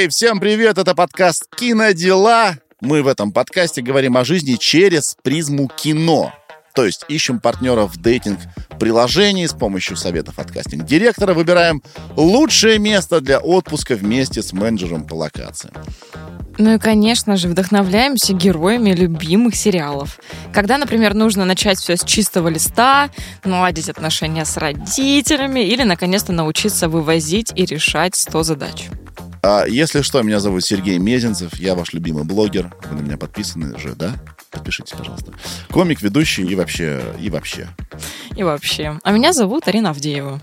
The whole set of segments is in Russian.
Эй, всем привет, это подкаст «Кинодела». Мы в этом подкасте говорим о жизни через призму кино. То есть ищем партнеров в дейтинг-приложении с помощью советов от кастинг-директора, выбираем лучшее место для отпуска вместе с менеджером по локации. Ну и, конечно же, вдохновляемся героями любимых сериалов. Когда, например, нужно начать все с чистого листа, наладить отношения с родителями или, наконец-то, научиться вывозить и решать 100 задач. А если что, меня зовут Сергей Мезенцев, я ваш любимый блогер. Вы на меня подписаны же, да? Подпишитесь, пожалуйста. Комик, ведущий и вообще, и вообще. И вообще. А меня зовут Арина Авдеева.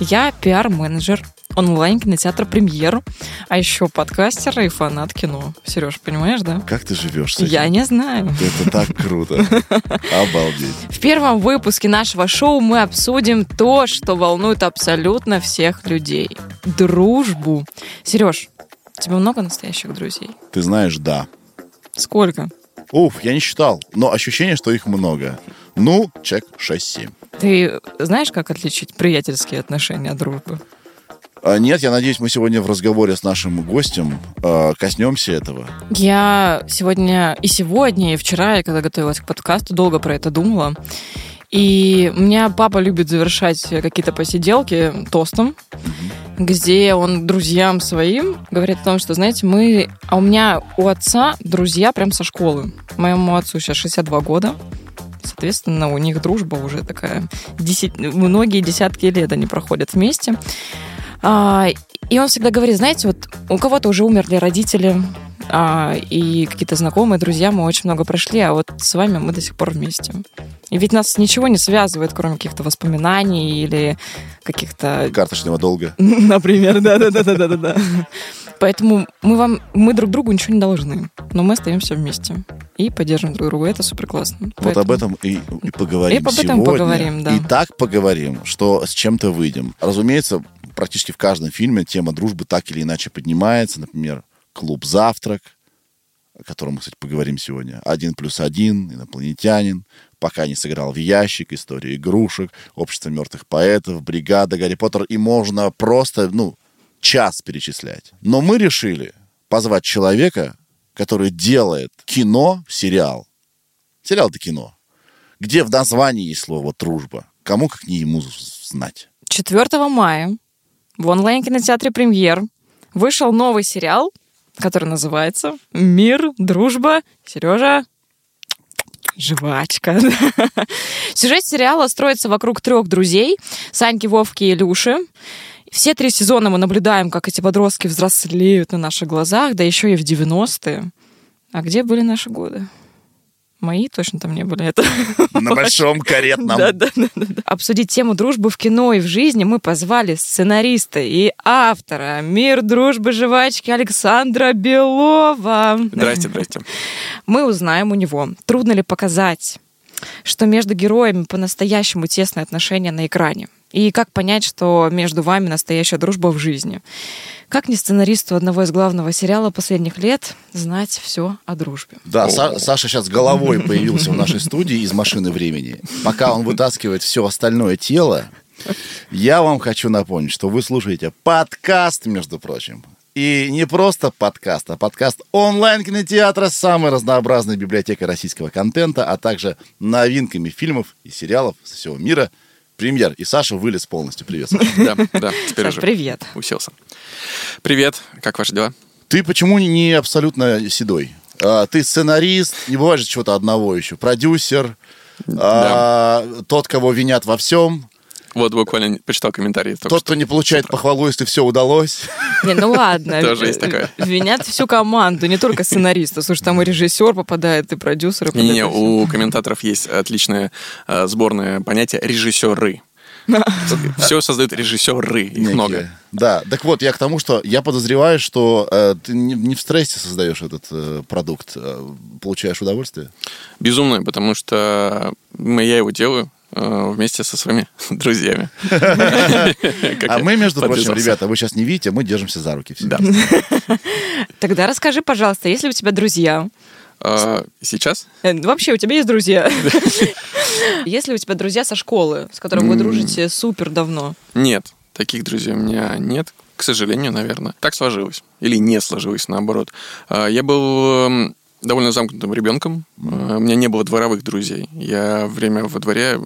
Я пиар-менеджер онлайн-кинотеатра «Премьер», а еще подкастер и фанат кино. Сереж, понимаешь, да? Как ты живешь с этим? Я не знаю. Это так круто. Обалдеть. В первом выпуске нашего шоу мы обсудим то, что волнует абсолютно всех людей. Дружбу. Сереж, у тебя много настоящих друзей? Ты знаешь, да. Сколько? Уф, я не считал, но ощущение, что их много. Ну, чек 6-7. Ты знаешь, как отличить приятельские отношения от дружбы? А, нет, я надеюсь, мы сегодня в разговоре с нашим гостем э, коснемся этого. Я сегодня и сегодня, и вчера, я когда готовилась к подкасту, долго про это думала. И у меня папа любит завершать какие-то посиделки тостом, где он друзьям своим говорит о том, что, знаете, мы... А у меня у отца друзья прям со школы. Моему отцу сейчас 62 года. Соответственно, у них дружба уже такая... Десять, многие десятки лет они проходят вместе. А, и он всегда говорит, знаете, вот у кого-то уже умерли родители, а, и какие-то знакомые, друзья, мы очень много прошли, а вот с вами мы до сих пор вместе. И ведь нас ничего не связывает, кроме каких-то воспоминаний или каких-то... Карточного долга. Например, да-да-да-да-да-да. Поэтому мы вам, мы друг другу ничего не должны, но мы остаемся вместе и поддерживаем друг друга. Это супер классно. Вот об этом и, и поговорим И об этом сегодня. поговорим, да. И так поговорим, что с чем-то выйдем. Разумеется, практически в каждом фильме тема дружбы так или иначе поднимается. Например, «Клуб завтрак», о котором мы, кстати, поговорим сегодня. «Один плюс один», «Инопланетянин», «Пока не сыграл в ящик», «История игрушек», «Общество мертвых поэтов», «Бригада», «Гарри Поттер». И можно просто, ну, час перечислять. Но мы решили позвать человека, который делает кино, сериал. Сериал — это кино. Где в названии есть слово «дружба». Кому, как не ему, знать. 4 мая в онлайн-кинотеатре «Премьер» вышел новый сериал, который называется «Мир, дружба, Сережа, жвачка». Сюжет сериала строится вокруг трех друзей – Саньки, Вовки и Илюши. Все три сезона мы наблюдаем, как эти подростки взрослеют на наших глазах, да еще и в 90-е. А где были наши годы? Мои точно там не были. Это На большом каретном. да, да, да, да. Обсудить тему дружбы в кино и в жизни мы позвали сценариста и автора «Мир, дружбы, жвачки» Александра Белова. Здрасте, здрасте. Мы узнаем у него, трудно ли показать, что между героями по-настоящему тесные отношения на экране. И как понять, что между вами настоящая дружба в жизни. Как не сценаристу одного из главного сериала последних лет знать все о дружбе. Да, Са- Саша сейчас головой появился в нашей студии из машины времени. Пока он вытаскивает все остальное тело, я вам хочу напомнить, что вы слушаете подкаст, между прочим. И не просто подкаст, а подкаст онлайн-кинотеатра с самой разнообразной библиотекой российского контента, а также новинками фильмов и сериалов со всего мира. Премьер. И Саша вылез полностью. Привет, Саша. Да, да, теперь Саш, уже привет. уселся. Привет, как ваши дела? Ты почему не абсолютно седой? А, ты сценарист, не бывает же чего-то одного еще. Продюсер, а, тот, кого винят во всем, Вот буквально почитал комментарии. тот, что. кто не получает похвалу, если все удалось. Не, ну ладно. Тоже есть такое. Винят всю команду, не только сценариста. Слушай, там и режиссер попадает, и продюсер. попадает, и у комментаторов есть отличное э, сборное понятие режиссеры. Все создают режиссеры, их Некие. много. Да, так вот, я к тому, что я подозреваю, что э, ты не, не в стрессе создаешь этот э, продукт, э, получаешь удовольствие. Безумно, потому что я его делаю вместе со своими друзьями. А мы, между прочим, ребята, вы сейчас не видите, мы держимся за руки все. Да. Тогда расскажи, пожалуйста, если у тебя друзья, А, сейчас? Э, Вообще, у тебя есть друзья? Есть ли у тебя друзья со школы, с которыми вы дружите супер давно? Нет, таких друзей у меня нет, к сожалению, наверное. Так сложилось. Или не сложилось, наоборот. А, Я был эм, довольно замкнутым ребенком. А, У меня не было дворовых друзей. Я время во дворе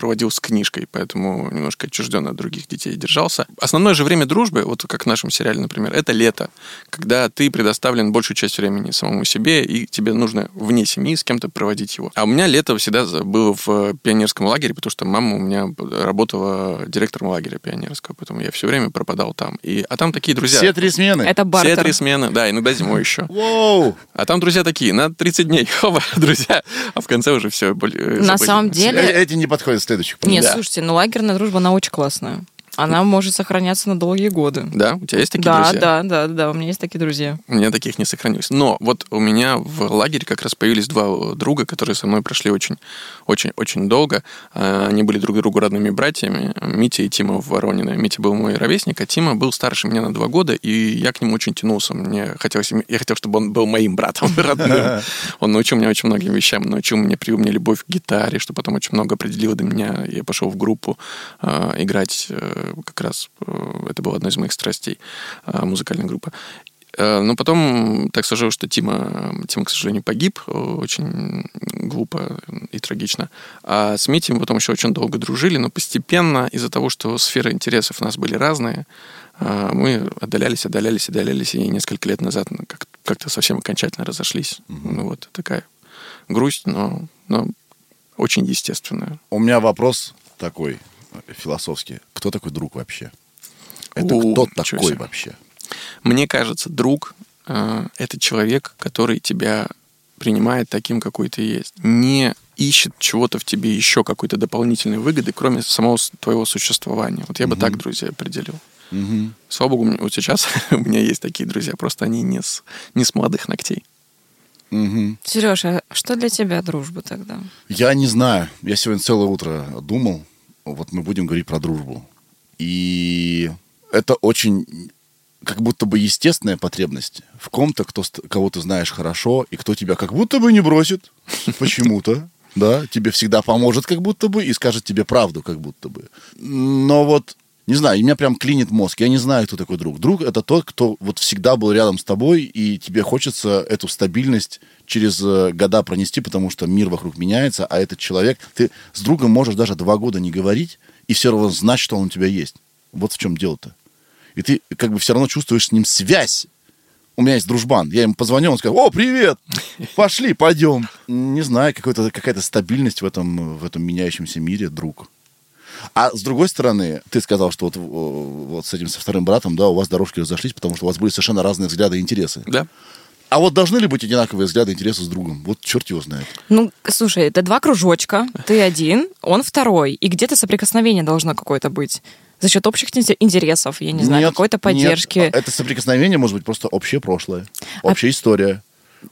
проводил с книжкой, поэтому немножко отчужденно от других детей держался. Основное же время дружбы, вот как в нашем сериале, например, это лето, когда ты предоставлен большую часть времени самому себе, и тебе нужно вне семьи с кем-то проводить его. А у меня лето всегда было в пионерском лагере, потому что мама у меня работала директором лагеря пионерского, поэтому я все время пропадал там. И, а там такие друзья. Все три смены? Это Все бартер. три смены, да, иногда зимой еще. Воу! А там друзья такие, на 30 дней, друзья, а в конце уже все. На самом деле- Э, Эти не подходят следующих. Нет, Да. слушайте, ну лагерная дружба, она очень классная. Она может сохраняться на долгие годы. Да, у тебя есть такие Да, друзья? да, да, да, у меня есть такие друзья. У меня таких не сохранилось. Но вот у меня в лагере как раз появились два друга, которые со мной прошли очень, очень, очень долго. А, Они были друг другу родными братьями. Митя и Тима в Воронино. Митя был мой ровесник, а Тима был старше меня на два года, и я к нему очень тянулся. Мне хотелось, я хотел, чтобы он был моим братом родным. Он научил меня очень многим вещам, научил меня, привил мне любовь к гитаре, что потом очень много определило до меня. Я пошел в группу а, играть э, как раз. э, Это была одна из моих страстей, а, музыкальная группа. Э, Но потом так сложилось, что Тима, Тима, к сожалению, погиб э, очень глупо и трагично. А с Митей мы потом еще очень долго дружили, но постепенно из-за того, что сферы интересов у нас были разные, э, мы отдалялись, отдалялись, отдалялись, и несколько лет назад как- как-то совсем окончательно разошлись. Ну вот, такая грусть, но, но очень естественная. У меня вопрос такой философский. Кто такой друг вообще? Это У, кто такой себе. вообще? Мне кажется, друг э, это человек, который тебя принимает таким, какой ты есть. Не ищет чего-то в тебе еще какой-то дополнительной выгоды, кроме самого твоего существования. Вот я бы так друзей определил. Мгм. Слава богу, вот сейчас у меня есть такие друзья, просто они не с, не с молодых ногтей. Мгм. Сережа, а что для тебя дружба тогда? Я не знаю. Я сегодня целое утро думал. Вот мы будем говорить про дружбу. И это очень как будто бы естественная потребность в ком-то, кто, кого ты знаешь хорошо, и кто тебя как будто бы не бросит почему-то. Да, тебе всегда поможет как будто бы и скажет тебе правду как будто бы. Но вот, не знаю, меня прям клинит мозг. Я не знаю, кто такой друг. Друг — это тот, кто вот всегда был рядом с тобой, и тебе хочется эту стабильность через э, года пронести, потому что мир вокруг меняется, а этот человек... Ты с другом можешь даже два года не говорить, и все равно знать, что он у тебя есть. Вот в чем дело-то. И ты как бы все равно чувствуешь с ним связь. У меня есть дружбан. Я ему позвонил, он сказал, о, привет, пошли, пойдем. Не знаю, какой-то, какая-то стабильность в этом, в этом меняющемся мире, друг. А с другой стороны, ты сказал, что вот, вот с этим, со вторым братом, да, у вас дорожки разошлись, потому что у вас были совершенно разные взгляды и интересы. Да? А вот должны ли быть одинаковые взгляды интересы с другом? Вот черт его знает. Ну, слушай, это два кружочка, ты один, он второй, и где-то соприкосновение должно какое-то быть. За счет общих инте- интересов, я не знаю, Нет, какой-то нет. поддержки. Это соприкосновение может быть просто общее прошлое, общая история,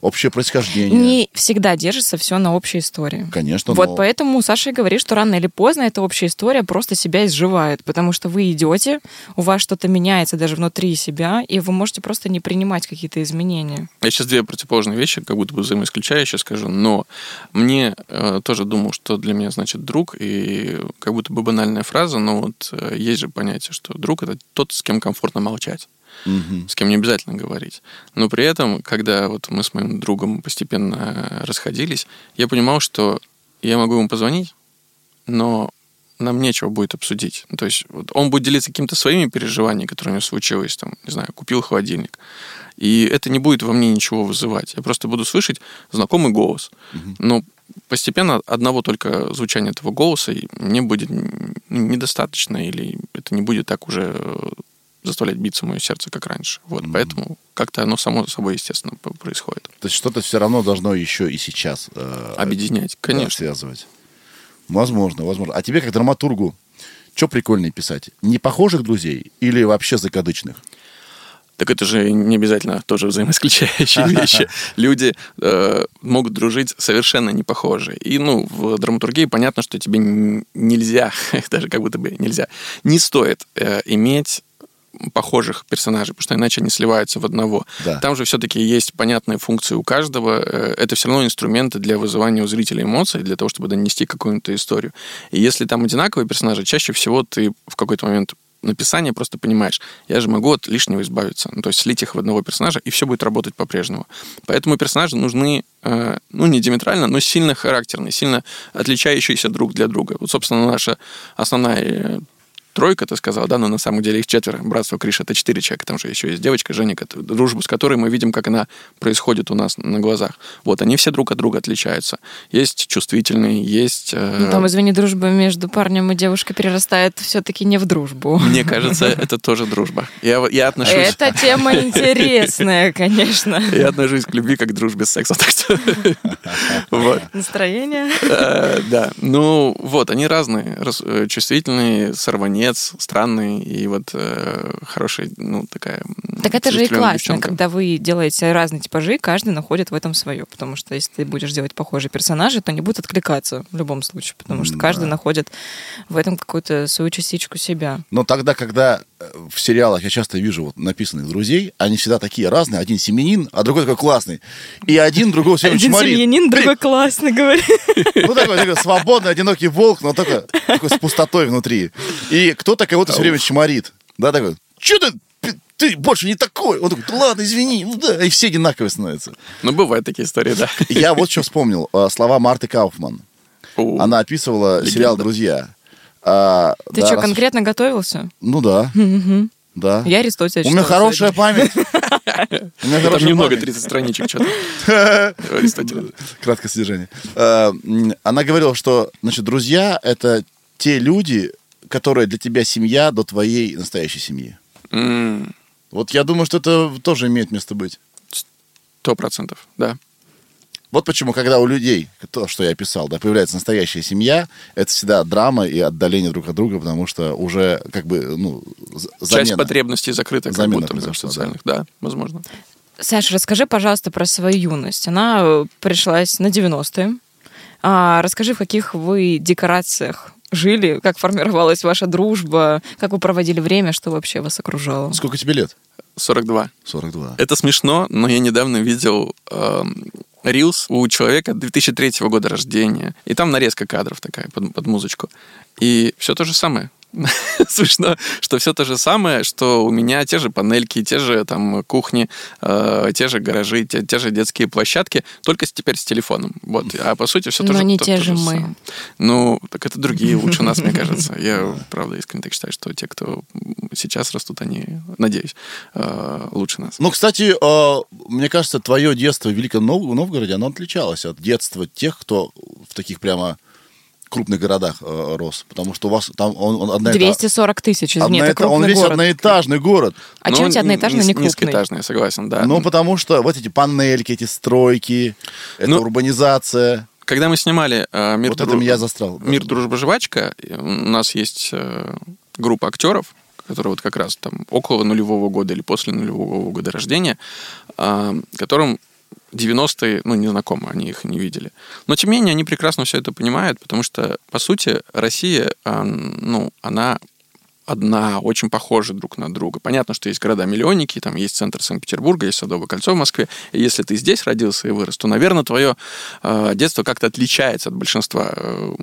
общее происхождение. Не всегда держится все на общей истории. Конечно, Вот но- поэтому Саша и говорит, что рано или поздно эта общая история просто себя изживает, потому что вы идете, у вас что-то меняется даже внутри себя, и вы можете просто не принимать какие-то изменения. Я сейчас две противоположные вещи, как будто бы взаимоисключающие скажу, но мне э, тоже думал, что для меня значит друг, и как будто бы банальная фраза, но вот э, есть же понятие, что друг это тот, с кем комфортно молчать. Мгм. с кем не обязательно говорить. Но при этом, когда вот мы с моим другом постепенно расходились, я понимал, что я могу ему позвонить, но нам нечего будет обсудить. Ну, То есть вот он будет делиться какими-то своими переживаниями, которые у него случилось, там, не знаю, купил холодильник. И это не будет во мне ничего вызывать. Я просто буду слышать знакомый голос. Но постепенно одного только звучания этого голоса мне будет недостаточно, или это не будет так уже э, заставлять биться мое сердце, как раньше. Вот, поэтому как-то оно само собой, естественно, происходит. То есть что-то все равно должно еще и сейчас э, Объединять, да, конечно. связывать. Возможно, возможно. А тебе как драматургу, что прикольнее писать? Непохожих друзей или вообще закадычных? Так это же не обязательно тоже взаимоисключающие вещи. Люди э, могут дружить совершенно не похожие. И, ну, в драматургии понятно, что тебе нельзя, даже как будто бы нельзя, не стоит э, иметь похожих персонажей, потому что иначе они сливаются в одного. Да. Там же все-таки есть понятные функции у каждого. Э, Это все равно инструменты для вызывания у зрителя эмоций, для того, чтобы донести какую-то историю. И если там одинаковые персонажи, чаще всего ты в какой-то момент написания просто понимаешь, я же могу от лишнего избавиться. Ну, то есть слить их в одного персонажа, и все будет работать по-прежнему. Поэтому персонажи нужны, э, ну, не диаметрально, но сильно характерные, сильно отличающиеся друг для друга. Вот, собственно, наша основная э, тройка, ты сказал, да, но на самом деле их четверо. Братство Криш — это четыре человека. Там же еще есть девочка Женя, кото- дружбу с которой мы видим, как она происходит у нас на глазах. Вот, они все друг от друга отличаются. Есть чувствительные, есть... э, Ну, там, извини, дружба между парнем и девушкой перерастает все-таки не в дружбу. Мне кажется, это тоже дружба. Я, я отношусь... Это тема интересная, конечно. Я отношусь к любви как к дружбе с сексом. Настроение. Э, Да, ну вот, они разные. Раз- э, Сорванец, странный и вот э, хороший, ну, такая... Так это же и классно, девчонка. когда вы делаете разные типажи, каждый находит в этом свое. Потому что если ты будешь делать похожие персонажи, то они будут откликаться в любом случае. Потому что М, каждый да. находит в этом какую-то свою частичку себя. Но тогда, когда в сериалах я часто вижу вот написанных друзей, они всегда такие разные. Один семенин, а другой такой классный. И один другого все время Один чморит. семьянин, другой классный, говорит. Ну, такой, такой свободный, одинокий волк, но только такой с пустотой внутри. И кто-то кого-то все время чморит. Да, такой, что ты, ты больше не такой. Он такой, «Да ладно, извини. Ну да, и все одинаковые становятся. Ну, бывают такие истории, да. Я вот что вспомнил. э, Слова Марты Кауфман. Она описывала Легенда. сериал «Друзья». А, Ты да, что, раз- конкретно готовился? Ну да. Да. Я Аристотеля У меня хорошая память. У меня Там хорошая немного, память. 30 страничек что-то. Аристотеля. Краткое содержание. Э, м, Она говорила, что, значит, друзья — это те люди, которые для тебя семья до твоей настоящей семьи. Вот я думаю, что это тоже имеет место быть. Сто процентов, да. Вот почему, когда у людей, то, что я описал, да, появляется настоящая семья, это всегда драма и отдаление друг от друга, потому что уже как бы, ну, з- Часть замена. потребностей закрыта как Замена будто бы произошла, социальных. Да, возможно. Саша, расскажи, пожалуйста, про свою юность. Она э, пришлась на 90-е. А, расскажи, в каких вы декорациях жили, как формировалась ваша дружба, как вы проводили время, что вообще вас окружало. Сколько тебе лет? 42. 42. Это смешно, но я недавно видел эм, рилс у человека 2003 года рождения. И там нарезка кадров такая под, под музычку. И все то же самое. Смешно, что все то же самое, что у меня те же панельки, те же там кухни, э, те же гаражи, те, те же детские площадки, только с- теперь с телефоном. Вот. А по сути все Но тоже не то- те то же мы. самое. Ну, так это другие лучше нас, мне кажется. Я, правда, искренне так считаю, что те, кто сейчас растут, они, надеюсь, э, лучше нас. Ну, кстати, э, мне кажется, твое детство в Великом Нов- Новгороде, оно отличалось от детства тех, кто в таких прямо крупных городах э, рос. Потому что у вас там он, он одна 240 тысяч, извини, это одноэта- он крупный весь город. одноэтажный город. А Ну, чем у тебя одноэтажный, низ- не крупный? Низкоэтажный, я согласен, да. Ну, потому что вот эти панельки, эти стройки, это Ну, урбанизация. Когда мы снимали э, «Мир, Вот это дру- меня застрял. «Мир, дружба, жвачка», и у нас есть э, группа актеров, которые вот как раз там около нулевого года или после нулевого года рождения, э, которым 90-е, ну, не знакомы, они их не видели. Но, тем не менее, они прекрасно все это понимают, потому что, по сути, Россия, э, ну, она одна, очень похожи друг на друга. Понятно, что есть города-миллионники, там есть центр Санкт-Петербурга, есть Садовое кольцо в Москве. И если ты здесь родился и вырос, то, наверное, твое э, детство как-то отличается от большинства э,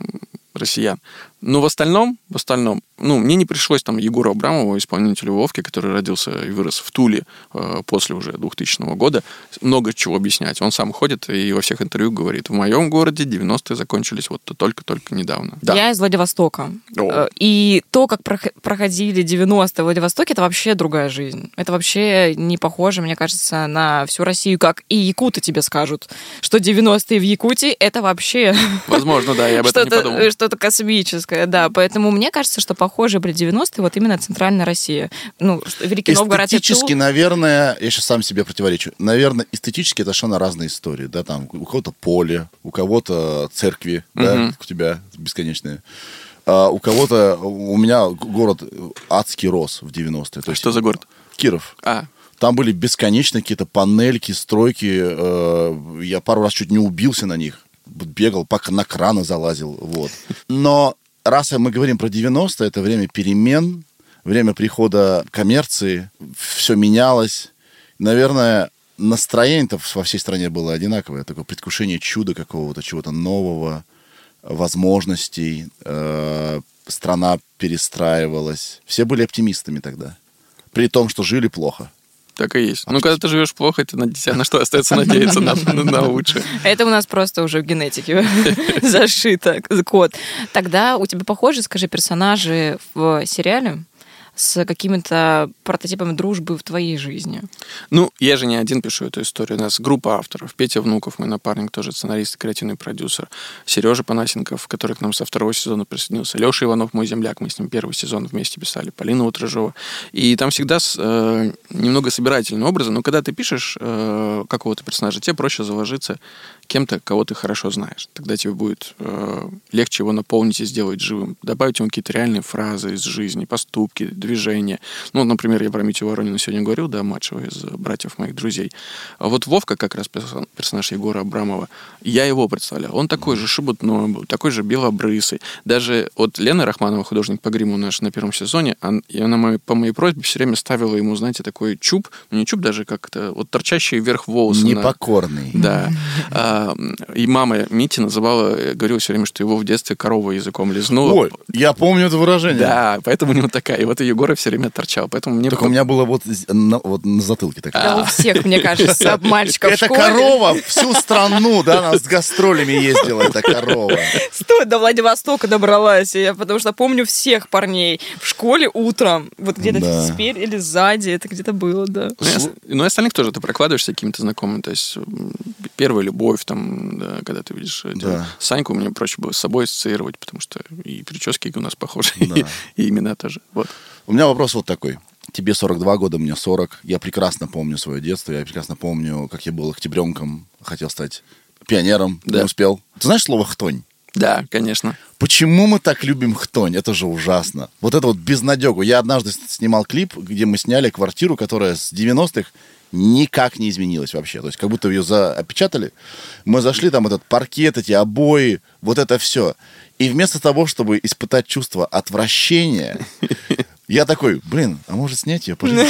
россиян. Но в остальном, в остальном, ну, мне не пришлось там Егору Абрамову, исполнителю Вовки, который родился и вырос в Туле э, после уже 2000 года, много чего объяснять. Он сам ходит и во всех интервью говорит, в моем городе 90-е закончились вот только-только недавно. Да. Я из Владивостока. О. Э, И то, как прох- проходили 90-е в Владивостоке, это вообще другая жизнь. Это вообще не похоже, мне кажется, на всю Россию, как и якуты тебе скажут, что 90-е в Якутии — это вообще Возможно, да, я об этом не подумал. что-то космическое, да. Поэтому мне кажется, что похожие были 90-е вот именно центральная Россия. Ну, Великий Новгород Эстетически, Тул. наверное, я сейчас сам себе противоречу, наверное, эстетически это совершенно разные истории, да, там у кого-то поле, у кого-то церкви, да, Мгм. как у тебя бесконечные. А у кого-то, у меня город адский рос в 90-е. То есть Что за город? Киров. А, Там были бесконечные какие-то панельки, стройки. э, Я пару раз чуть не убился на них. Бегал, пока на краны залазил. Вот. Но раз мы говорим про 90 это время перемен, время прихода коммерции, все менялось. Наверное, настроение-то во всей стране было одинаковое. Такое предвкушение чуда какого-то, чего-то нового, возможностей. Э, страна перестраивалась. Все были оптимистами тогда. При том, что жили плохо. Так и есть. Ну, когда ты живешь плохо, это на, на что остается надеяться? На, на, на лучшее. Это у нас просто уже в генетике зашито код. Тогда у тебя похожи, скажи, персонажи в сериале? С какими-то прототипами дружбы в твоей жизни? Ну, я же не один пишу эту историю. У нас группа авторов. Петя Внуков, мой напарник, тоже сценарист и креативный продюсер. Сережа Панасенков, который к нам со второго сезона присоединился. Леша Иванов, мой земляк, мы с ним первый сезон вместе писали. Полина Утражова. И там всегда э, немного собирательные образы, но когда ты пишешь э, какого-то персонажа, тебе проще заложиться кем-то, кого ты хорошо знаешь. Тогда тебе будет э, легче его наполнить и сделать живым. Добавить ему какие-то реальные фразы из жизни, поступки, движения. Ну, например, я про Митю Воронина сегодня говорил, да, младшего из братьев моих друзей. А вот Вовка, как раз персонаж Егора Абрамова, я его представлял. Он такой же шебутной был, такой же белобрысый. Даже вот Лена Рахманова, художник по гриму наш на первом сезоне, она моей, по моей просьбе все время ставила ему, знаете, такой чуб, ну, не чуб даже как-то, вот торчащий вверх волосы. Непокорный. На... Да. И мама Мити называла, говорила все время, что его в детстве корова языком лизнула. Ой, я помню это выражение. Да, поэтому у него такая. И вот ее Егора все время торчал. Поэтому мне... Только у меня было вот на, вот на затылке такая. Да, у всех, мне кажется, мальчиков Это корова всю страну, да, нас с гастролями ездила эта корова. Стой, до Владивостока добралась. Я потому что помню всех парней в школе утром. Вот где-то да. спереди или сзади. Это где-то было, да. Ну, и, ну, и остальных тоже ты прокладываешься какими-то знакомыми. То есть первая любовь, там, да, когда ты видишь да. Саньку, мне проще было с собой ассоциировать, потому что и прически у нас похожи, да. и, и имена тоже. Вот. У меня вопрос вот такой. Тебе 42 года, мне 40. Я прекрасно помню свое детство, я прекрасно помню, как я был октябренком, хотел стать пионером, да. не успел. Ты знаешь слово «хтонь»? Да, конечно. Почему мы так любим хтонь? Это же ужасно. Вот это вот безнадегу. Я однажды снимал клип, где мы сняли квартиру, которая с 90-х никак не изменилась вообще. То есть как будто ее запечатали. Мы зашли, там этот паркет, эти обои, вот это все. И вместо того, чтобы испытать чувство отвращения, я такой, блин, а может снять ее? Пожить?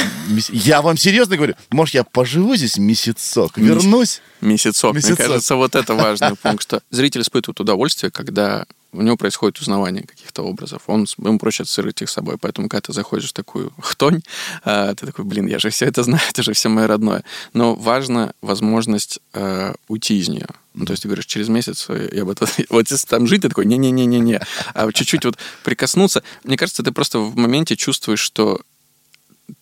Я вам серьезно говорю, может, я поживу здесь месяцок, вернусь? Месяцок. месяцок. Мне кажется, вот это важный пункт, что зритель испытывает удовольствие, когда у него происходит узнавание каких-то образов. Он, ему проще ассоциировать их с собой. Поэтому, когда ты заходишь в такую хтонь, а, ты такой, блин, я же все это знаю, это же все мое родное. Но важна возможность э, уйти из нее. Ну, то есть ты говоришь, через месяц э, я бы... Вот если там жить, ты такой, не-не-не-не-не. А чуть-чуть вот прикоснуться. Мне кажется, ты просто в моменте чувствуешь, что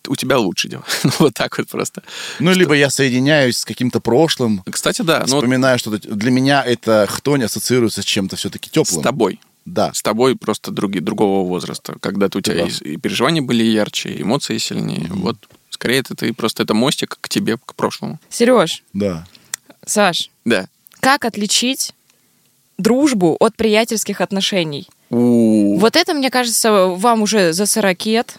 у тебя лучше дела. ну, вот так вот просто. Ну, что... либо я соединяюсь с каким-то прошлым. Кстати, да. Ну вспоминаю, ну, что для меня это хтонь ассоциируется с чем-то все-таки теплым. С тобой. Да. С тобой просто други, другого возраста. Когда-то у тебя да. и, и переживания были ярче, и эмоции сильнее. Mm-hmm. Вот скорее это ты просто это мостик к тебе, к прошлому. Сереж. Да. Саш. Да. Как отличить дружбу от приятельских отношений? У-у-у. Вот это, мне кажется, вам уже за сорокет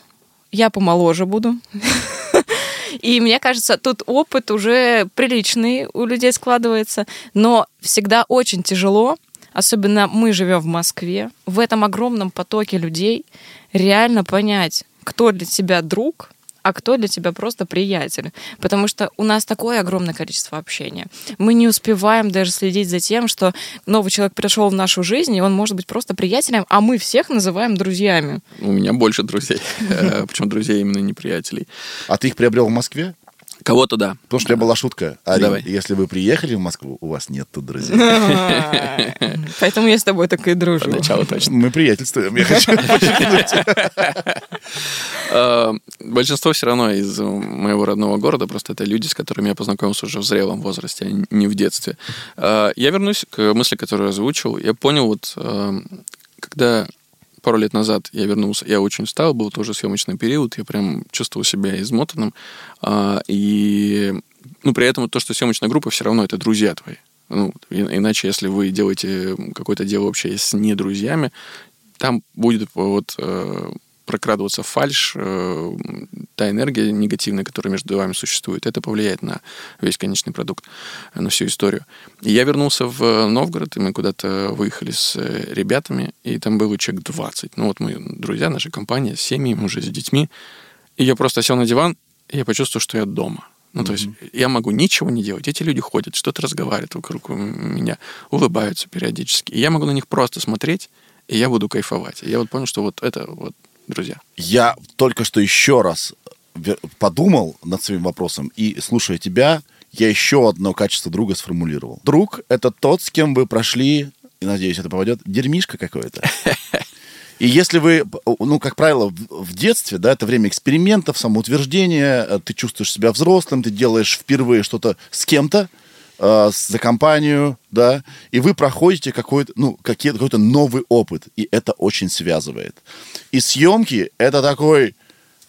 я помоложе буду. И мне кажется, тут опыт уже приличный у людей складывается, но всегда очень тяжело, особенно мы живем в Москве, в этом огромном потоке людей реально понять, кто для тебя друг, а кто для тебя просто приятель. Потому что у нас такое огромное количество общения. Мы не успеваем даже следить за тем, что новый человек пришел в нашу жизнь, и он может быть просто приятелем, а мы всех называем друзьями. У меня больше друзей. Э, Причем друзей именно не приятелей. А ты их приобрел в Москве? Кого-то да. Потому что у меня была шутка. Арин, Давай. если вы приехали в Москву, у вас нет тут друзей. Поэтому я с тобой так и дружу. Начало точно. Мы приятельствуем, я хочу э, Большинство все равно из моего родного города, просто это люди, с которыми я познакомился уже в зрелом возрасте, а не в детстве. Э, я вернусь к мысли, которую озвучил. Я понял, вот э, когда пару лет назад я вернулся, я очень устал, был тоже съемочный период, я прям чувствовал себя измотанным. А, и, ну, при этом то, что съемочная группа, все равно это друзья твои. Ну, иначе, если вы делаете какое-то дело вообще с не друзьями, там будет вот э, прокрадываться фальш, э, та энергия негативная, которая между вами существует, это повлияет на весь конечный продукт, на всю историю. И я вернулся в Новгород, и мы куда-то выехали с э, ребятами, и там было человек 20. Ну вот мы друзья, наша компания, с семьями, уже с детьми. И я просто сел на диван, и я почувствовал, что я дома. Ну, mm-hmm. то есть я могу ничего не делать. Эти люди ходят, что-то разговаривают вокруг меня, улыбаются периодически. И я могу на них просто смотреть, и я буду кайфовать. И я вот понял, что вот это вот друзья. Я только что еще раз подумал над своим вопросом, и, слушая тебя, я еще одно качество друга сформулировал. Друг — это тот, с кем вы прошли, и, надеюсь, это попадет, дерьмишко какое-то. И если вы, ну, как правило, в детстве, да, это время экспериментов, самоутверждения, э, ты чувствуешь себя взрослым, ты делаешь впервые что-то с кем-то, э, за компанию, да, и вы проходите какой-то, ну, какой-то новый опыт, и это очень связывает. И съемки — это такой...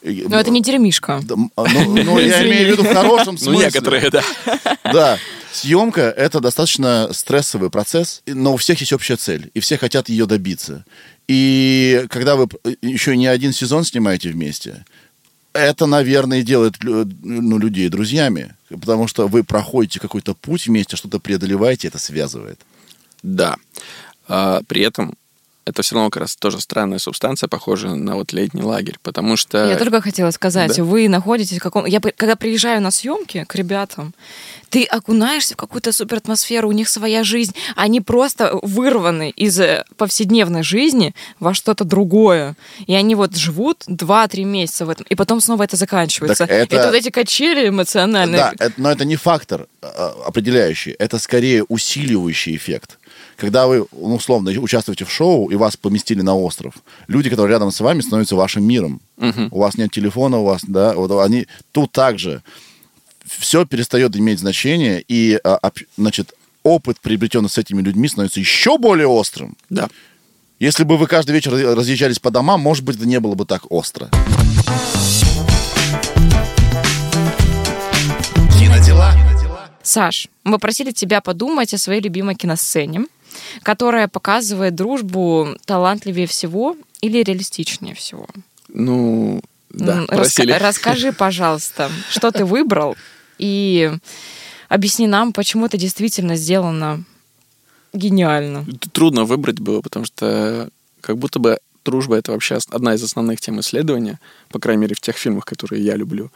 Э, Но это не дерьмишка. А, ну, ну, я имею в виду в хорошем ну, смысле. Ну, некоторые, да. Да. Съемка — это достаточно стрессовый процесс, но у всех есть общая цель, и все хотят ее добиться. И когда вы э, еще не один сезон снимаете вместе, это, наверное, делает ну, людей друзьями, потому что вы проходите какой-то путь вместе, что-то преодолеваете, это связывает. Да. А, при этом это все равно как раз тоже странная субстанция, похожая на вот летний лагерь, потому что... Я только хотела сказать, да? вы находитесь в каком... Я когда приезжаю на съемки к ребятам, ты окунаешься в какую-то супер атмосферу, у них своя жизнь, они просто вырваны из э, повседневной жизни во что-то другое. И они вот живут 2-3 месяца в этом, и потом снова это заканчивается. это... это вот эти качели эмоциональные. Да, это, но это не фактор а, определяющий, это скорее усиливающий эффект когда вы, ну, условно, участвуете в шоу и вас поместили на остров, люди, которые рядом с вами, становятся вашим миром. Uh-huh. У вас нет телефона, у вас, да, вот они тут также все перестает иметь значение, и, а, значит, опыт, приобретенный с этими людьми, становится еще более острым. Да. Если бы вы каждый вечер разъезжались по домам, может быть, это не было бы так остро. Кинодела. Саш, мы просили тебя подумать о своей любимой киносцене, которая показывает дружбу талантливее всего или реалистичнее всего. Ну, да, Раска- расскажи, пожалуйста, что ты выбрал и объясни нам, почему это действительно сделано гениально. Трудно выбрать было, потому что как будто бы дружба — это вообще одна из основных тем исследования, по крайней мере, в тех фильмах, которые я люблю.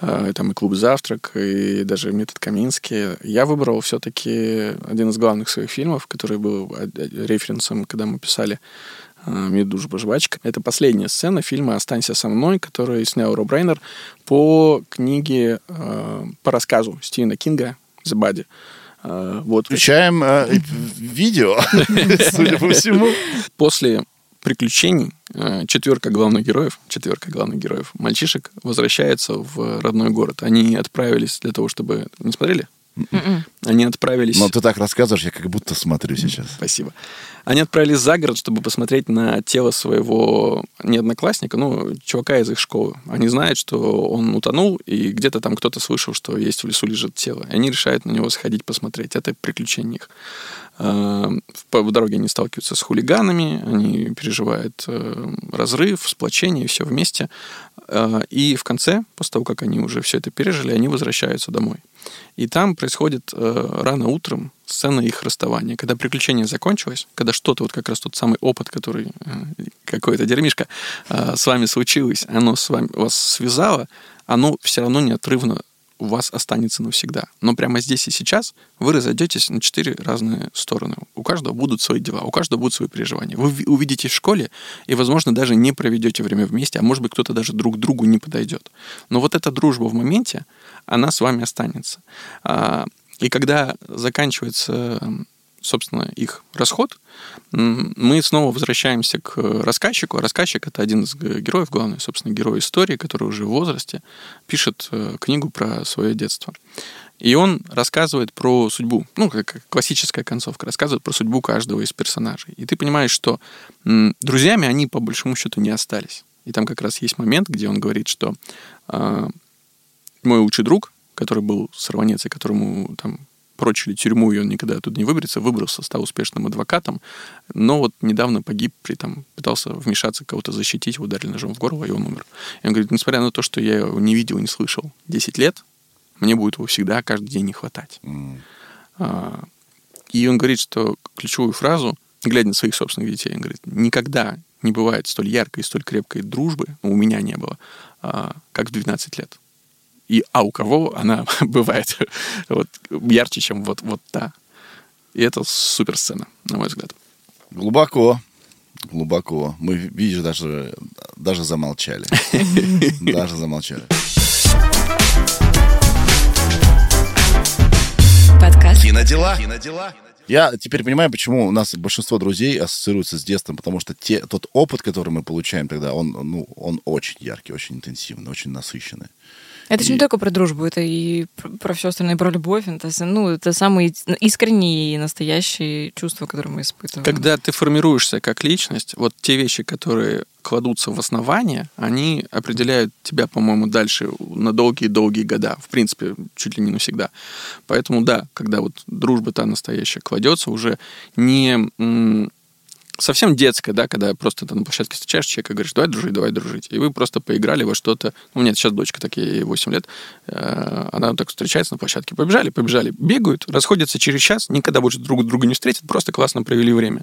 А, там и «Клуб завтрак», и даже «Метод Каминский». Я выбрал все-таки один из главных своих фильмов, который был референсом, когда мы писали «Мир, дружба, жвачка». Это последняя сцена фильма «Останься со мной», который снял Роб Рейнер по книге, э, по рассказу Стивена Кинга «The Body». Э, вот. Включаем э, видео, судя по всему. После приключений четверка главных героев, четверка главных героев, мальчишек, возвращается в родной город. Они отправились для того, чтобы... Не смотрели? Mm-mm. Они отправились... Но ты так рассказываешь, я как будто смотрю сейчас. Спасибо. Они отправились за город, чтобы посмотреть на тело своего не одноклассника, ну, чувака из их школы. Они знают, что он утонул, и где-то там кто-то слышал, что есть в лесу лежит тело. И они решают на него сходить посмотреть. Это приключение их. Э, по дороге они сталкиваются с хулиганами, они переживают э, разрыв, сплочение, все вместе. Э, и в конце, после того, как они уже все это пережили, они возвращаются домой. И там происходит рано утром сцена их расставания. Когда приключение закончилось, когда что-то, вот как раз тот самый опыт, который какой-то дерьмишка с вами случилось, оно с вами вас связало, оно все равно неотрывно у вас останется навсегда. Но прямо здесь и сейчас вы разойдетесь на четыре разные стороны. У каждого будут свои дела, у каждого будут свои переживания. Вы увидитесь в школе и, возможно, даже не проведете время вместе, а может быть, кто-то даже друг другу не подойдет. Но вот эта дружба в моменте, она с вами останется. А, и когда заканчивается собственно, их расход, мы снова возвращаемся к рассказчику. А рассказчик — это один из героев, главный, собственно, герой истории, который уже в возрасте пишет э, книгу про свое детство. И он рассказывает про судьбу, ну, как классическая концовка, рассказывает про судьбу каждого из персонажей. И ты понимаешь, что друзьями они, по большому счету, не остались. И там как раз есть момент, где он говорит, что э, мой лучший друг, который был сорванец, и которому там прочили тюрьму, и он никогда оттуда не выберется, выбрался, стал успешным адвокатом, но вот недавно погиб, при там пытался вмешаться, кого-то защитить, ударили ножом в горло, и он умер. И он говорит, несмотря на то, что я его не видел, не слышал 10 лет, мне будет его всегда каждый день не хватать. М. А, И он говорит, что ключевую фразу, глядя на своих собственных детей, он говорит, никогда не бывает столь яркой и столь крепкой дружбы, ну, у меня не было, а, как в 12 лет. И, а у кого она бывает вот, ярче, чем вот, вот та. И это супер сцена, на мой взгляд. Глубоко. Глубоко. Мы, видишь, даже, даже замолчали. Даже замолчали. Подкаст Кинодела. Я теперь понимаю, почему у нас большинство друзей ассоциируются с детством, потому что те, тот опыт, который мы получаем тогда, он, ну, он очень яркий, очень интенсивный, очень насыщенный. Это же И- не только про дружбу, это и про, все остальное, про любовь. Это, ну, это самые искренние и настоящие чувства, которые мы испытываем. Когда ты формируешься как личность, вот те вещи, которые кладутся в основание, они определяют тебя, по-моему, дальше на долгие-долгие года. В принципе, чуть ли не навсегда. Поэтому да, когда вот дружба та настоящая кладется, уже не совсем детская, да, когда просто ты на площадке встречаешь человека и говоришь, давай дружить, давай дружить. И вы просто поиграли во что-то. Ну, у меня сейчас дочка, так ей 8 лет, э, она так встречается на площадке. Побежали, побежали, бегают, расходятся через час, никогда больше друг друга не встретят, просто классно провели время.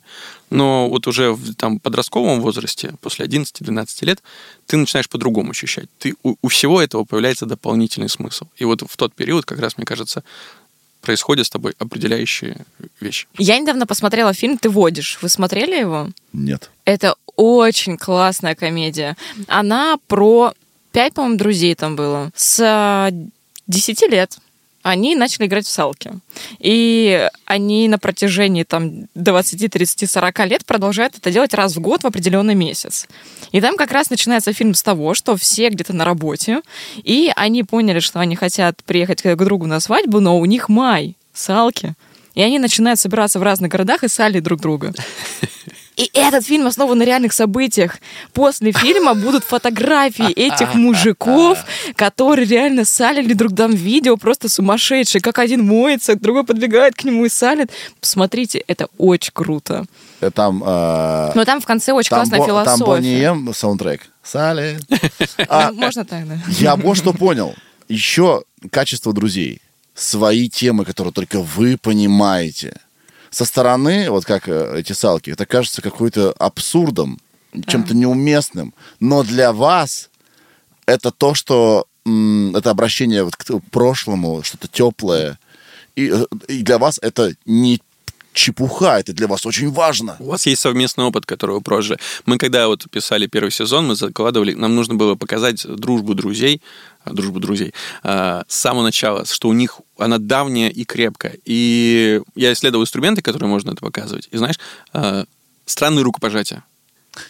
Но вот уже в там, подростковом возрасте, после 11-12 лет, ты начинаешь по-другому ощущать. Ты, у, у всего этого появляется дополнительный смысл. И вот в тот период, как раз, мне кажется, происходят с тобой определяющие вещи. Я недавно посмотрела фильм «Ты водишь». Вы смотрели его? Нет. Это очень классная комедия. Она про пять, по-моему, друзей там было. С а, 10 лет они начали играть в салки. И они на протяжении там 20, 30, 40 лет продолжают это делать раз в год в определенный месяц. И там как раз начинается фильм с того, что все где-то на работе, и они поняли, что они хотят приехать к другу на свадьбу, но у них май, салки. И они начинают собираться в разных городах и сали друг друга. И этот фильм основан на реальных событиях. После фильма будут фотографии этих мужиков, которые реально салили друг другу видео, просто сумасшедшие. Как один моется, другой подбегает к нему и салит. Посмотрите, это очень круто. Э, Там, э, Но там в конце очень там, классная Бо- там философия. Бонни М саундтрек. Сали. А, Ну, Можно так, да? Я вот что понял. Еще качество друзей. Свои темы, которые только вы понимаете. Со стороны, вот как э, эти салки, это кажется какой-то абсурдом, чем-то неуместным. Но для вас это то, что это обращение вот к прошлому, что-то теплое. И, э, и для вас это не чепуха, это для вас очень важно. У вас есть совместный опыт, которого прожили. Мы когда вот писали первый сезон, мы закладывали, нам нужно было показать дружбу друзей, а, дружбу друзей, а, с самого начала, что у них она давняя и крепкая. И я исследовал инструменты, которые можно это показывать. И знаешь, а, странные рукопожатия.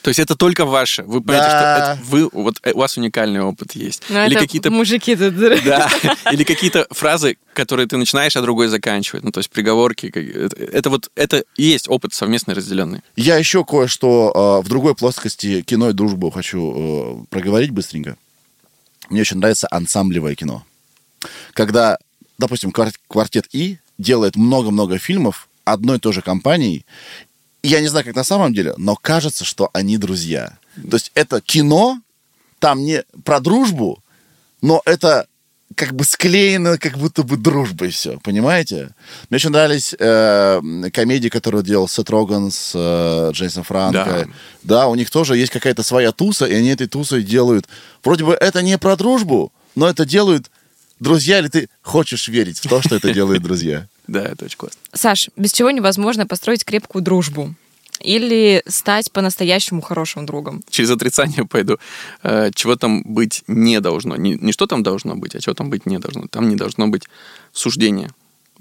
То есть это только ваше. Вы понимаете, Да. что это вы, вот э, у вас уникальный опыт есть. Ну, Или какие-то мужики тут да, или какие-то фразы, которые ты начинаешь, а другой заканчивает. Ну, то есть приговорки. Это, вот, это и есть опыт совместный, разделенный. Я еще кое-что э, в другой плоскости кино и дружбу хочу э, проговорить быстренько. Мне очень нравится ансамблевое кино. Когда, допустим, квар- квартет И делает много-много фильмов одной и той же компанией, и я не знаю, как на самом деле, но кажется, что они друзья. То есть это кино, там не про дружбу, но это как бы склеено, как будто бы дружбой все, понимаете? Мне очень нравились э, комедии, которые делал Сет Роган с э, Джейсоном Франко. Да. у них тоже есть какая-то своя туса, и они этой тусой делают. Вроде бы это не про дружбу, но это делают друзья, или ты хочешь верить в то, что это делают друзья? Да, это очень классно. Саш, без чего невозможно построить крепкую дружбу? Или стать по-настоящему хорошим другом? Через отрицание пойду. Э, чего там быть не должно. Не, не что там должно быть, а чего там быть не должно. Там не должно быть суждения.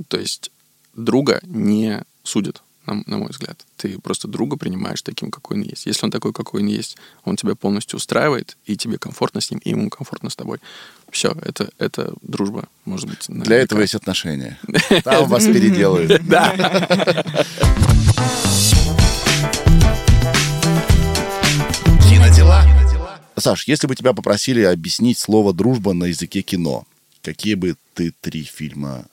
То есть друга не судят, на, на мой взгляд. Ты просто друга принимаешь таким, какой он есть. Если он такой, какой он есть, он тебя полностью устраивает, и тебе комфортно с ним, и ему комфортно с тобой. Все, это, это дружба, может быть. Для наверняка. этого есть отношения. Там вас переделают. Кинодела. Саш, если бы тебя попросили объяснить слово «дружба» на языке кино, какие бы ты три фильма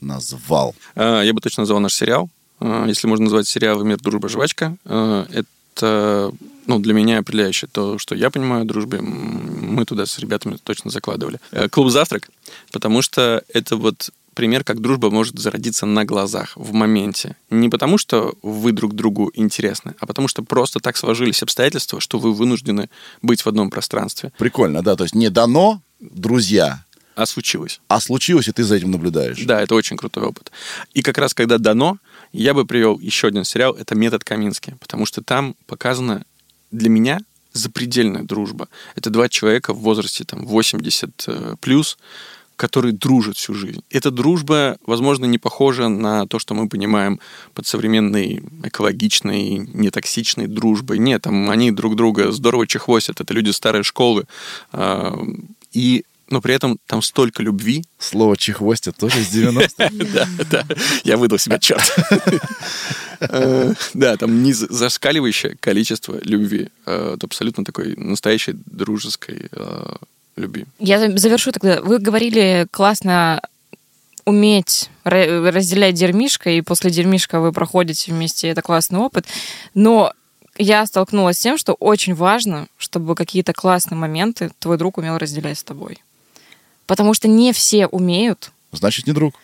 назвал? А, Я бы точно назвал наш сериал. А, Если можно назвать сериал «Мир, дружба, жвачка», а, это ну, для меня определяющее то, что я понимаю о дружбе. Мы туда с ребятами точно закладывали. Э, Клуб «Завтрак», потому что это вот пример, как дружба может зародиться на глазах, в моменте. Не потому, что вы друг другу интересны, а потому что просто так сложились обстоятельства, что вы вынуждены быть в одном пространстве. Прикольно, да, то есть не дано, друзья, А случилось. а случилось, и ты за этим наблюдаешь. Да, это очень крутой опыт. И как раз когда дано, я бы привел еще один сериал, это «Метод Камински», потому что там показана для меня запредельная дружба. Это два человека в возрасте там, 80 э, плюс, которые дружат всю жизнь. Эта дружба, возможно, не похожа на то, что мы понимаем под современной экологичной, нетоксичной дружбой. Нет, там они друг друга здорово чехвостят. Это люди старой школы. А, И но при этом там столько любви. Слово чехвостя тоже из 90-х. Да, да, я выдал себя, черт. Э, Да, там не за- зашкаливающее количество любви. Это абсолютно такой настоящей дружеской э, любви. Я за- завершу тогда. Вы говорили классно уметь ра- разделять дерьмишко, и после дерьмишка вы проходите вместе, это классный опыт. Но я столкнулась с тем, что очень важно, чтобы какие-то классные моменты твой друг умел разделять с тобой. Потому что не все умеют, Значит, не друг.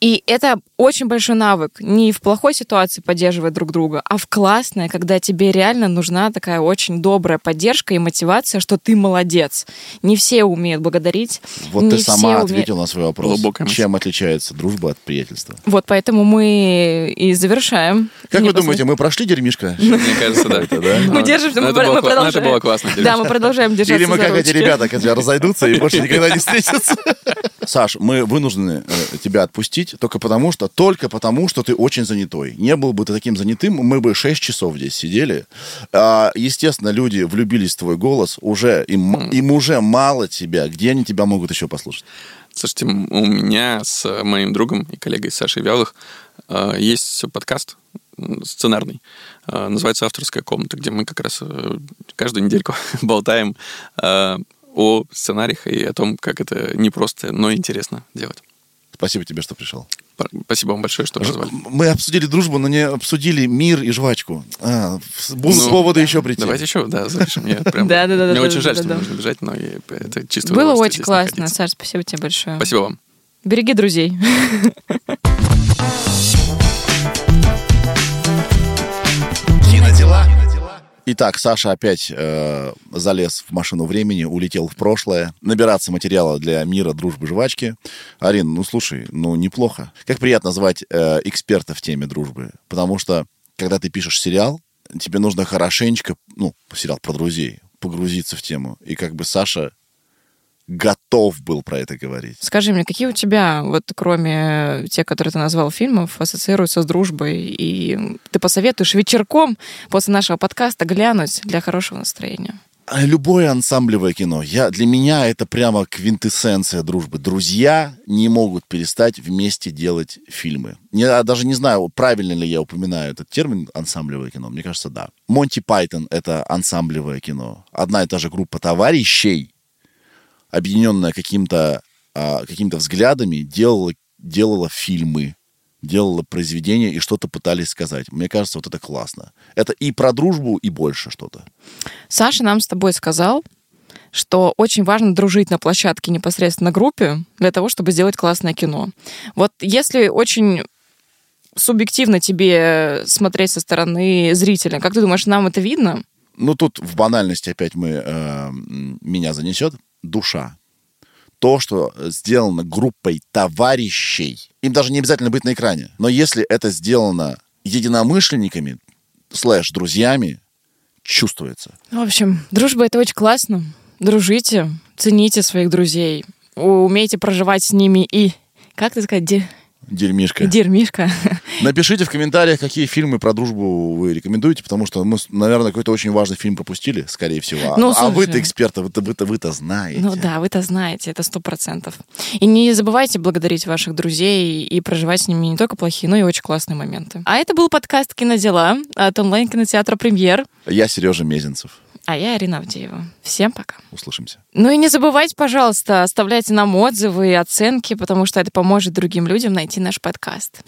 И это очень большой навык. Не в плохой ситуации поддерживать друг друга, а в классной, когда тебе реально нужна такая очень добрая поддержка и мотивация, что ты молодец. Не все умеют благодарить. Вот не ты сама уме- ответила на свой вопрос. Глубокая. Чем отличается дружба от приятельства? Вот поэтому мы и завершаем. Как вы Непосредственно. думаете, мы прошли дерьмишко? Мне кажется, да. Это, да? Мы держимся, мы, продолжаем. Это было классно. Да, мы продолжаем держаться Или мы как эти ребята, которые разойдутся и больше никогда не встретятся. Саш, мы вынуждены э, тебя отпустить только потому, что только потому, что ты очень занятой. Не был бы ты таким занятым, мы бы 6 часов здесь сидели. А, естественно, люди влюбились в твой голос, уже им, им уже мало тебя. Где они тебя могут еще послушать? Слушайте, у меня с моим другом и коллегой Сашей Вялых э, есть подкаст сценарный. Э, Называется «Авторская комната», где мы как раз э, каждую недельку болтаем э, о сценариях и о том, как это не просто, но интересно делать. Спасибо тебе, что пришел. Спасибо вам большое, что позвали. Мы обсудили дружбу, но не обсудили мир и жвачку. А, будут Ну, поводы еще прийти. Давайте еще, да, запишем. Я прям- Да-да-да-да-да-да-да. Мне очень жаль, что нужно бежать, но это чисто Было очень классно. находиться. Саш, спасибо тебе большое. Спасибо вам. Береги друзей. Итак, Саша опять э, залез в машину времени, улетел в прошлое, набираться материала для мира, дружбы, жвачки. Арин, ну слушай, ну неплохо. Как приятно звать э, эксперта в теме дружбы, потому что когда ты пишешь сериал, тебе нужно хорошенечко, ну, сериал про друзей, погрузиться в тему. И как бы Саша готов был про это говорить. Скажи мне, какие у тебя, вот кроме тех, которые ты назвал фильмов, ассоциируются с дружбой? И ты посоветуешь вечерком после нашего подкаста глянуть для хорошего настроения? А Любое ансамблевое кино. Я, для меня это прямо квинтэссенция дружбы. Друзья не могут перестать вместе делать фильмы. Я даже не знаю, правильно ли я упоминаю этот термин ансамблевое кино. Мне кажется, да. Монти Пайтон — это ансамблевое кино. Одна и та же группа товарищей, объединенная каким-то а, какими-то взглядами, делала, делала фильмы, делала произведения и что-то пытались сказать. Мне кажется, вот это классно. Это и про дружбу, и больше что-то. Саша нам с тобой сказал, что очень важно дружить на площадке непосредственно группе для того, чтобы сделать классное кино. Вот если очень субъективно тебе смотреть со стороны зрителя, как ты думаешь, нам это видно? Ну, тут в банальности опять мы, э, меня занесет. Душа. То, что сделано группой товарищей, им даже не обязательно быть на экране, но если это сделано единомышленниками, слэш, друзьями, чувствуется. В общем, дружба — это очень классно. Дружите, цените своих друзей, умейте проживать с ними и, как ты сказать, Дерьмишка. дерьмишка. Напишите в комментариях, какие фильмы про дружбу вы рекомендуете, потому что мы, наверное, какой-то очень важный фильм пропустили, скорее всего. А- Ну, а вы-то эксперты, вы-то, вы-то, вы-то знаете. Ну да, вы-то знаете, это сто процентов. И не забывайте благодарить ваших друзей и проживать с ними не только плохие, но и очень классные моменты. А это был подкаст «Кинодела» от онлайн-кинотеатра «Премьер». Я Сережа Мезенцев. А я Арина Авдеева. Всем пока. Услышимся. Ну и не забывайте, пожалуйста, оставляйте нам отзывы и оценки, потому что это поможет другим людям найти наш подкаст.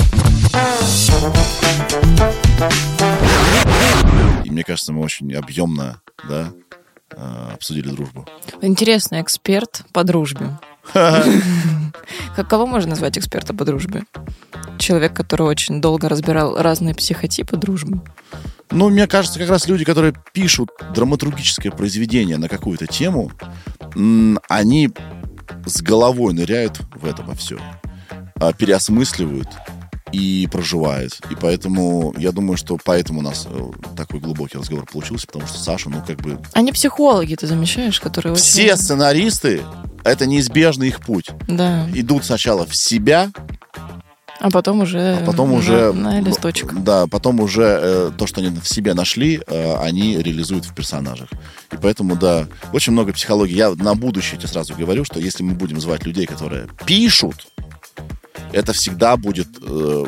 И мне кажется, мы очень объемно, да, э, обсудили дружбу. Интересный эксперт по дружбе. Как кого можно назвать эксперта по дружбе? Человек, который очень долго разбирал разные психотипы дружбы. Ну, мне кажется, как раз люди, которые пишут драматургическое произведение на какую-то тему, они с головой ныряют в это во все, а, переосмысливают и проживают. И поэтому, я думаю, что поэтому у нас э, такой глубокий разговор получился, потому что Саша, ну, как бы... Они психологи, ты замечаешь, которые... очень- Все сценаристы, это неизбежный их путь. Да, Идут сначала в себя, а потом уже... а потом на- уже... На листочек. Да, потом уже э, то, что они в себе нашли, э, они реализуют в персонажах. И поэтому, да, очень много психологии. Я на будущее тебе сразу говорю, что если мы будем звать людей, которые пишут, это всегда будет э,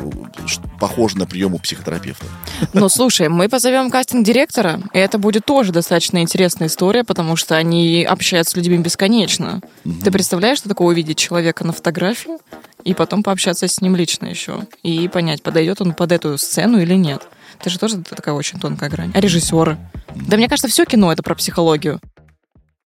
похоже на прием у психотерапевта. Ну, слушай, мы позовем кастинг-директора, и это будет тоже достаточно интересная история, потому что они общаются с людьми бесконечно. Ты представляешь, что такое увидеть человека на фотографии и потом пообщаться с ним лично еще, и понять, подойдет он под эту сцену или нет. Это же тоже такая очень тонкая грань. А режиссеры? Да мне кажется, все кино это про психологию.